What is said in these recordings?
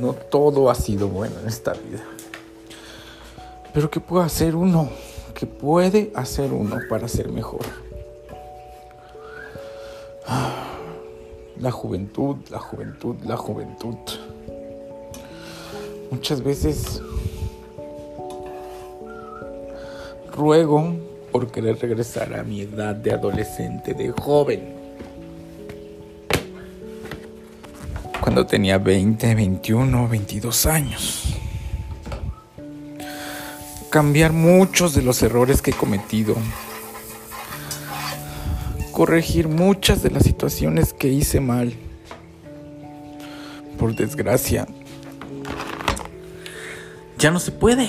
No todo ha sido bueno en esta vida. Pero ¿qué puede hacer uno? ¿Qué puede hacer uno para ser mejor? La juventud, la juventud, la juventud. Muchas veces ruego por querer regresar a mi edad de adolescente, de joven. Cuando tenía 20, 21, 22 años. Cambiar muchos de los errores que he cometido. Corregir muchas de las situaciones que hice mal. Por desgracia, ya no se puede.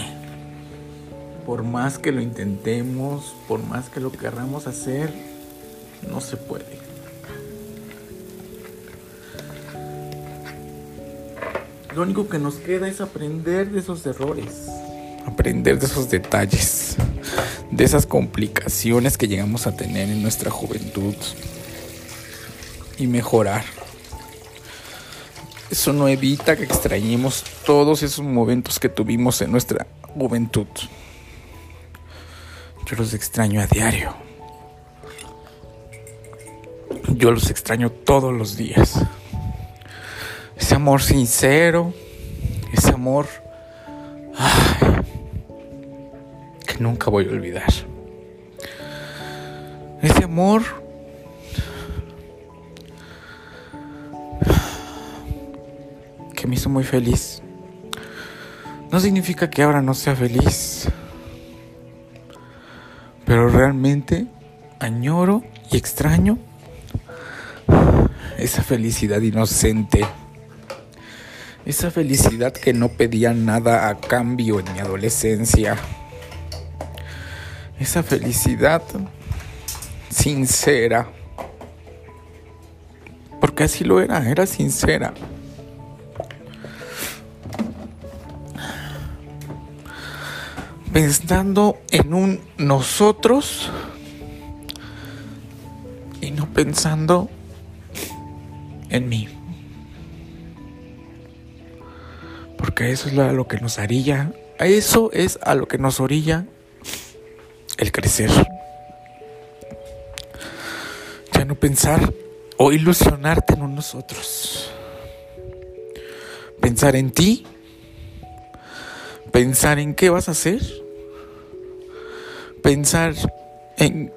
Por más que lo intentemos, por más que lo querramos hacer, no se puede. Lo único que nos queda es aprender de esos errores, aprender de esos detalles, de esas complicaciones que llegamos a tener en nuestra juventud y mejorar. Eso no evita que extrañemos todos esos momentos que tuvimos en nuestra juventud. Yo los extraño a diario. Yo los extraño todos los días. Ese amor sincero, ese amor que nunca voy a olvidar. Ese amor me hizo muy feliz. No significa que ahora no sea feliz, pero realmente añoro y extraño esa felicidad inocente, esa felicidad que no pedía nada a cambio en mi adolescencia, esa felicidad sincera, porque así lo era, era sincera. pensando en un nosotros y no pensando en mí. Eso es a lo que nos haría, eso es a lo que nos orilla el crecer. Ya no pensar o ilusionarte en nosotros. Pensar en ti pensar en qué vas a hacer, pensar en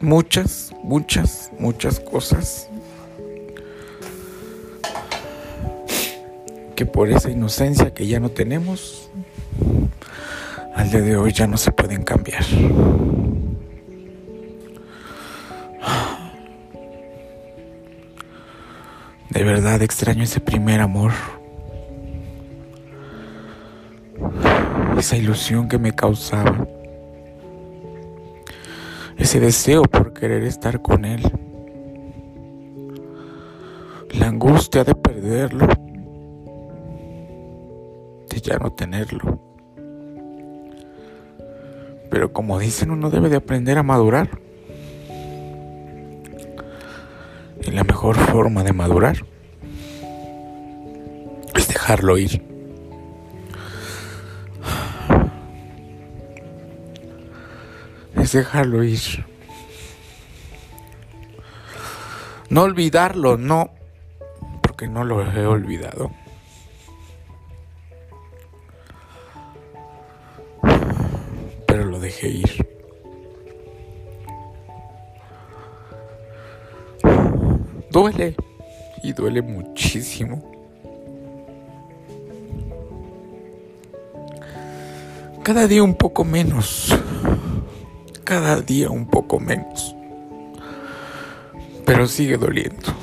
muchas, muchas, muchas cosas que por esa inocencia que ya no tenemos, al día de hoy ya no se pueden cambiar. De verdad extraño ese primer amor. esa ilusión que me causaba, ese deseo por querer estar con él, la angustia de perderlo, de ya no tenerlo. Pero como dicen, uno debe de aprender a madurar. Y la mejor forma de madurar es dejarlo ir. dejarlo ir. No olvidarlo, no, porque no lo he olvidado. Dejé. Duele y duele muchísimo. Cada día un poco menos cada día un poco menos. Pero sigue doliendo.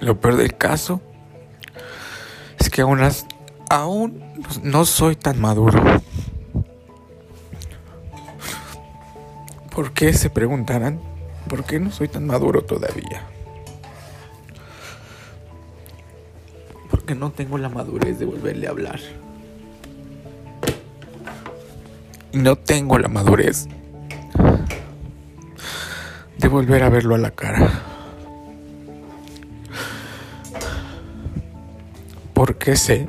Lo peor del caso aún, aún no soy tan maduro. ¿Por qué se preguntarán? ¿Por qué no soy tan maduro todavía? no tengo la madurez de volverle a hablar. Y no tengo la madurez de volver a verlo a la cara. Porque sé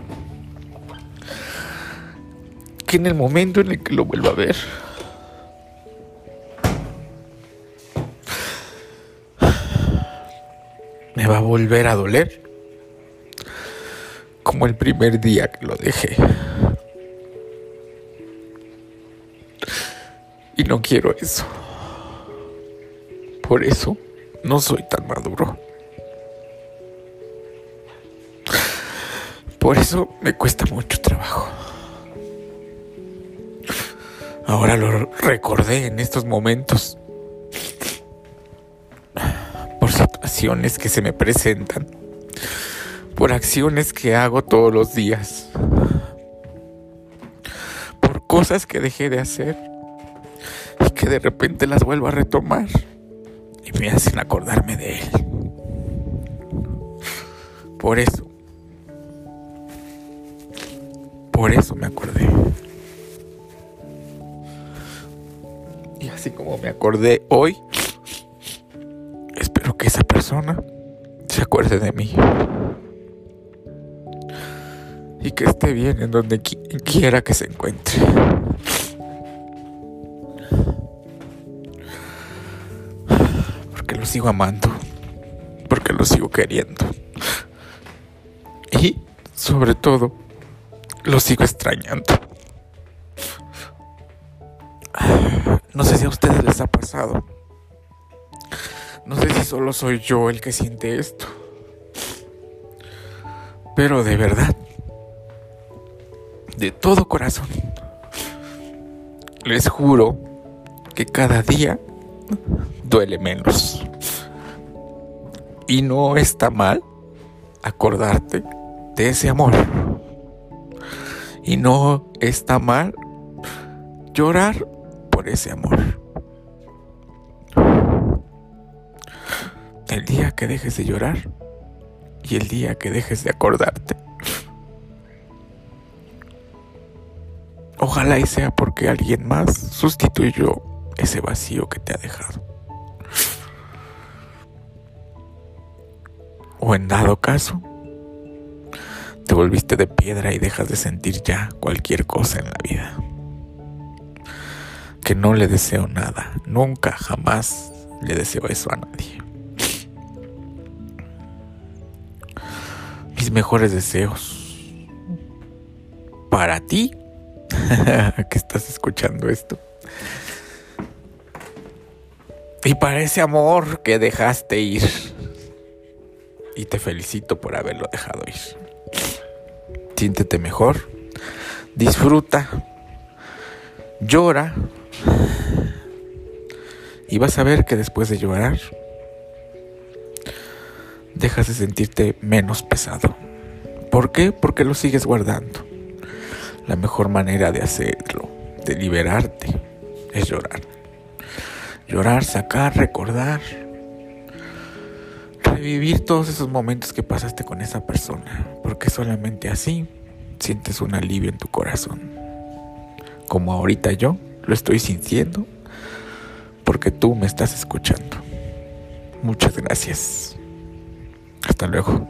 que en el momento en el que lo vuelva a ver, me va a volver a doler como el primer día que lo dejé. Y no quiero eso. Por eso no soy tan maduro. Por eso me cuesta mucho trabajo. Ahora lo recordé en estos momentos. Por situaciones que se me presentan. Por acciones que hago todos los días. Por cosas que dejé de hacer. Y que de repente las vuelvo a retomar. Y me hacen acordarme de él. Por eso. Por eso me acordé. Y así como me acordé hoy, espero que esa persona se acuerde de mí. Y que esté bien en donde quiera que se encuentre. Porque lo sigo amando. Porque lo sigo queriendo. Y sobre todo, lo sigo extrañando. No sé si a ustedes les ha pasado. No sé si solo soy yo el que siente esto. Pero de verdad, de todo corazón, les juro que cada día duele menos. Y no está mal acordarte de ese amor. Y no está mal llorar ese amor. El día que dejes de llorar y el día que dejes de acordarte. Ojalá y sea porque alguien más sustituyó ese vacío que te ha dejado. O en dado caso, te volviste de piedra y dejas de sentir ya cualquier cosa en la vida que no le deseo nada. Nunca, jamás le deseo eso a nadie. Mis mejores deseos para ti que estás escuchando esto. Y para ese amor que dejaste ir. Y te felicito por haberlo dejado ir. Siéntete mejor. Disfruta. Llora y vas a ver que después de llorar, dejas de sentirte menos pesado. ¿Por qué? Porque lo sigues guardando. La mejor manera de hacerlo, de liberarte, es llorar. Llorar, sacar, recordar, revivir todos esos momentos que pasaste con esa persona, porque solamente así sientes un alivio en tu corazón. Como ahorita yo lo estoy sintiendo porque tú me estás escuchando. Muchas gracias. Hasta luego.